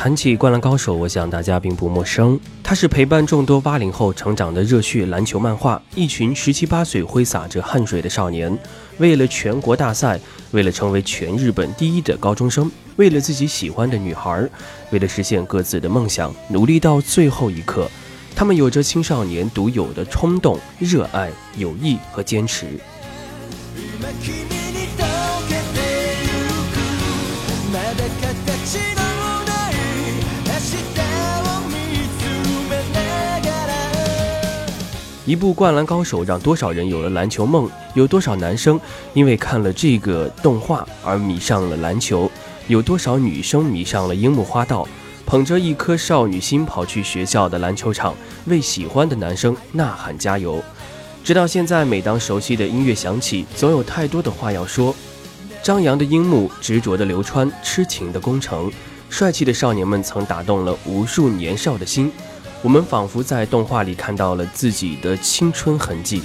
谈起《灌篮高手》，我想大家并不陌生。它是陪伴众多八零后成长的热血篮球漫画。一群十七八岁挥洒着汗水的少年，为了全国大赛，为了成为全日本第一的高中生，为了自己喜欢的女孩，为了实现各自的梦想，努力到最后一刻。他们有着青少年独有的冲动、热爱、友谊和坚持。今君に溶けてゆくまだ形の 一部《灌篮高手》让多少人有了篮球梦？有多少男生因为看了这个动画而迷上了篮球？有多少女生迷上了樱木花道？捧着一颗少女心跑去学校的篮球场，为喜欢的男生呐喊加油。直到现在，每当熟悉的音乐响起，总有太多的话要说。张扬的樱木，执着的流川，痴情的宫城，帅气的少年们曾打动了无数年少的心。我们仿佛在动画里看到了自己的青春痕迹。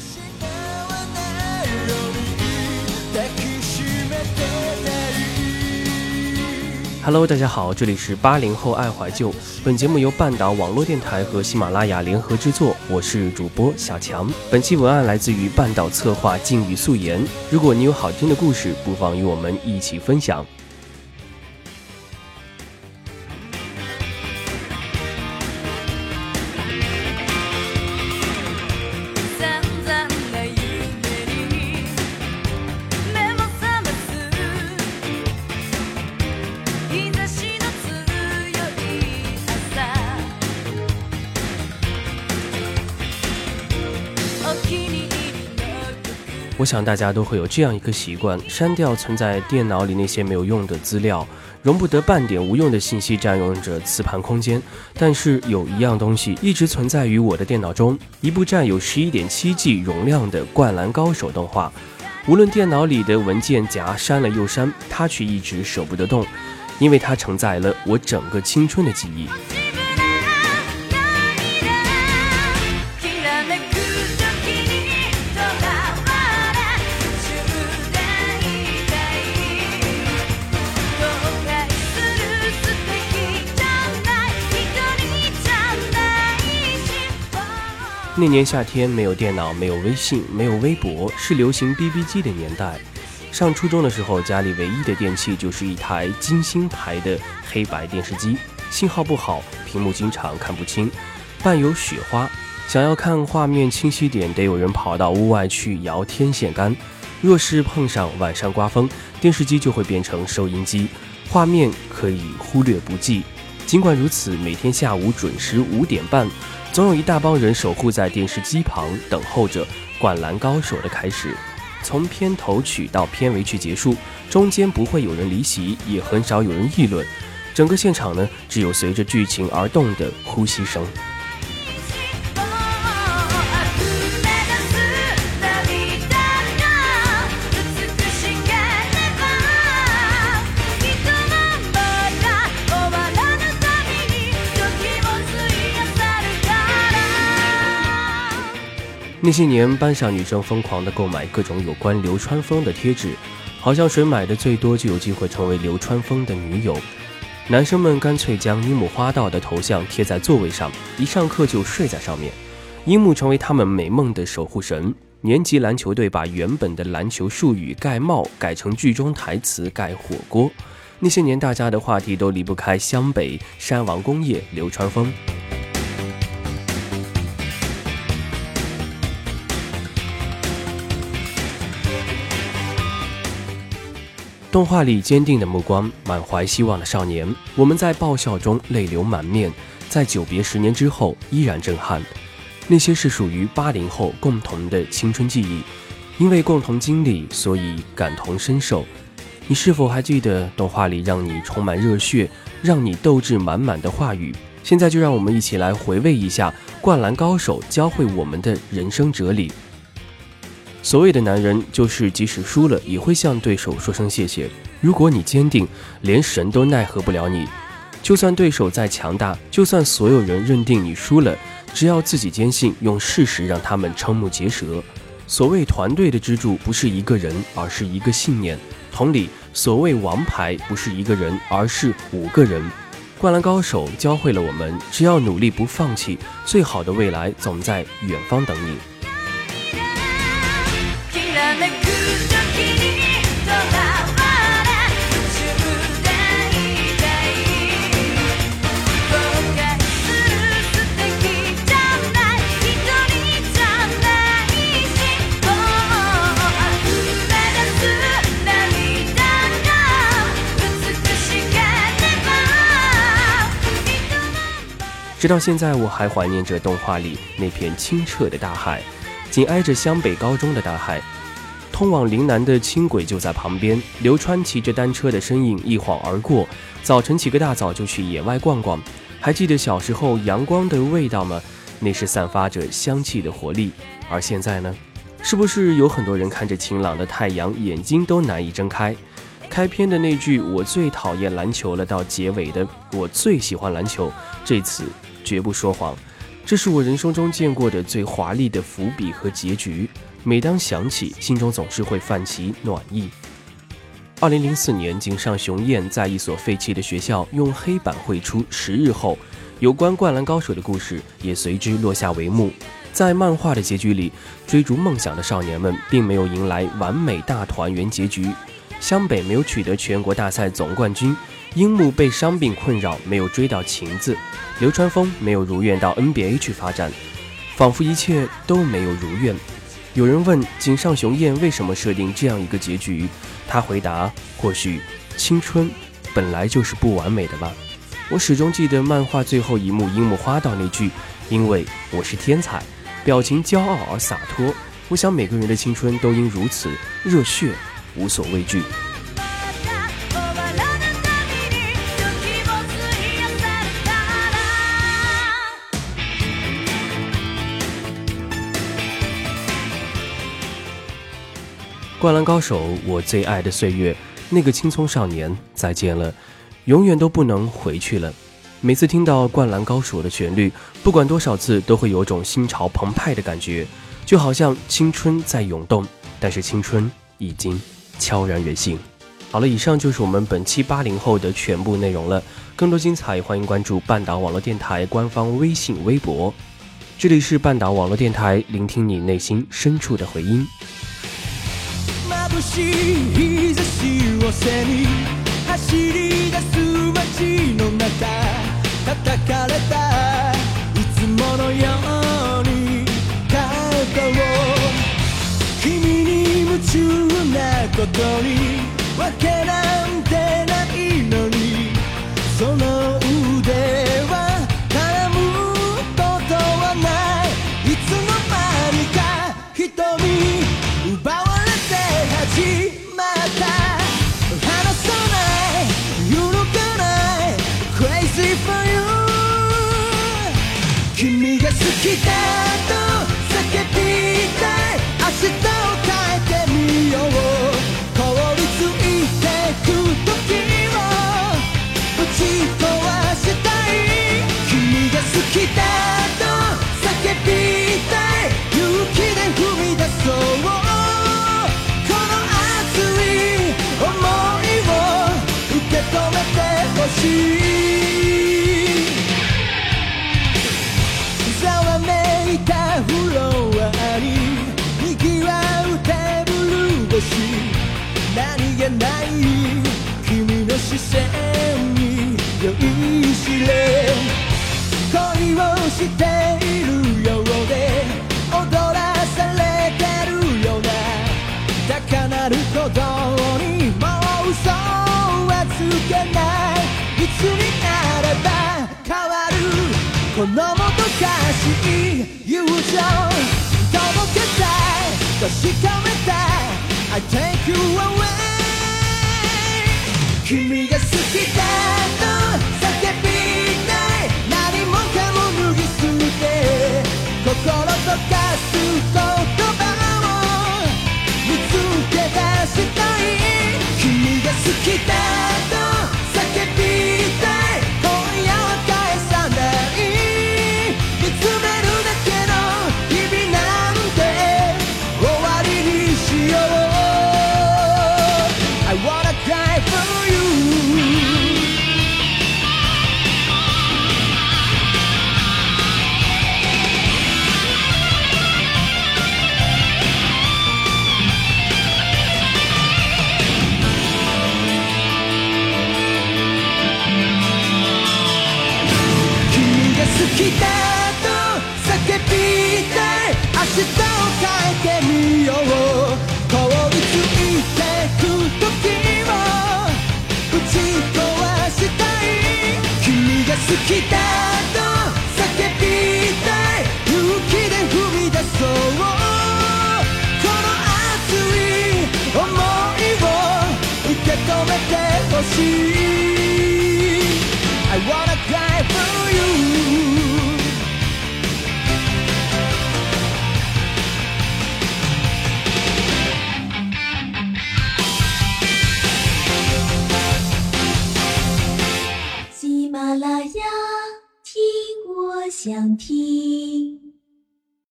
抱きしめてたい Hello，大家好，这里是八零后爱怀旧。本节目由半岛网络电台和喜马拉雅联合制作，我是主播小强。本期文案来自于半岛策划静语素颜。如果你有好听的故事，不妨与我们一起分享。 想大家都会有这样一个习惯：删掉存在电脑里那些没有用的资料，容不得半点无用的信息占用着磁盘空间。但是有一样东西一直存在于我的电脑中，一部占有十一点七 G 容量的《灌篮高手》动画。无论电脑里的文件夹删了又删，它却一直舍不得动，因为它承载了我整个青春的记忆。那年夏天，没有电脑，没有微信，没有微博，是流行 BB 机的年代。上初中的时候，家里唯一的电器就是一台金星牌的黑白电视机，信号不好，屏幕经常看不清，伴有雪花。想要看画面清晰点，得有人跑到屋外去摇天线杆。若是碰上晚上刮风，电视机就会变成收音机，画面可以忽略不计。尽管如此，每天下午准时五点半，总有一大帮人守护在电视机旁，等候着《灌篮高手》的开始。从片头曲到片尾曲结束，中间不会有人离席，也很少有人议论。整个现场呢，只有随着剧情而动的呼吸声。那些年，班上女生疯狂地购买各种有关流川枫的贴纸，好像谁买的最多就有机会成为流川枫的女友。男生们干脆将樱木花道的头像贴在座位上，一上课就睡在上面。樱木成为他们美梦的守护神。年级篮球队把原本的篮球术语“盖帽”改成剧中台词“盖火锅”。那些年，大家的话题都离不开湘北、山王工业、流川枫。动画里坚定的目光，满怀希望的少年，我们在爆笑中泪流满面，在久别十年之后依然震撼。那些是属于八零后共同的青春记忆，因为共同经历，所以感同身受。你是否还记得动画里让你充满热血、让你斗志满满的话语？现在就让我们一起来回味一下《灌篮高手》教会我们的人生哲理。所谓的男人，就是即使输了，也会向对手说声谢谢。如果你坚定，连神都奈何不了你。就算对手再强大，就算所有人认定你输了，只要自己坚信，用事实让他们瞠目结舌。所谓团队的支柱，不是一个人，而是一个信念。同理，所谓王牌，不是一个人，而是五个人。灌篮高手教会了我们，只要努力不放弃，最好的未来总在远方等你。直到现在，我还怀念着动画里那片清澈的大海，紧挨着湘北高中的大海，通往陵南的轻轨就在旁边。流川骑着单车的身影一晃而过。早晨起个大早就去野外逛逛。还记得小时候阳光的味道吗？那是散发着香气的活力。而现在呢？是不是有很多人看着晴朗的太阳，眼睛都难以睁开？开篇的那句“我最讨厌篮球了”，到结尾的“我最喜欢篮球”，这次绝不说谎。这是我人生中见过的最华丽的伏笔和结局。每当想起，心中总是会泛起暖意。二零零四年，井上雄彦在一所废弃的学校用黑板绘出“十日后”，有关《灌篮高手》的故事也随之落下帷幕。在漫画的结局里，追逐梦想的少年们并没有迎来完美大团圆结局。湘北没有取得全国大赛总冠军，樱木被伤病困扰，没有追到晴子，流川枫没有如愿到 NBA 去发展，仿佛一切都没有如愿。有人问井上雄彦为什么设定这样一个结局，他回答：或许青春本来就是不完美的吧。我始终记得漫画最后一幕樱木花道那句：“因为我是天才”，表情骄傲而洒脱。我想每个人的青春都应如此热血，无所畏惧。灌篮高手，我最爱的岁月，那个青葱少年，再见了，永远都不能回去了。每次听到《灌篮高手》的旋律，不管多少次，都会有种心潮澎湃的感觉，就好像青春在涌动，但是青春已经悄然远行。好了，以上就是我们本期八零后的全部内容了。更多精彩，欢迎关注半岛网络电台官方微信、微博。这里是半岛网络电台，聆听你内心深处的回音。眩しい日差しを背に走り出すこのもどかしい友情届けたい確かめたい I take you away. 君が好きだと叫びたい。何もかも脱ぎ捨て心とかす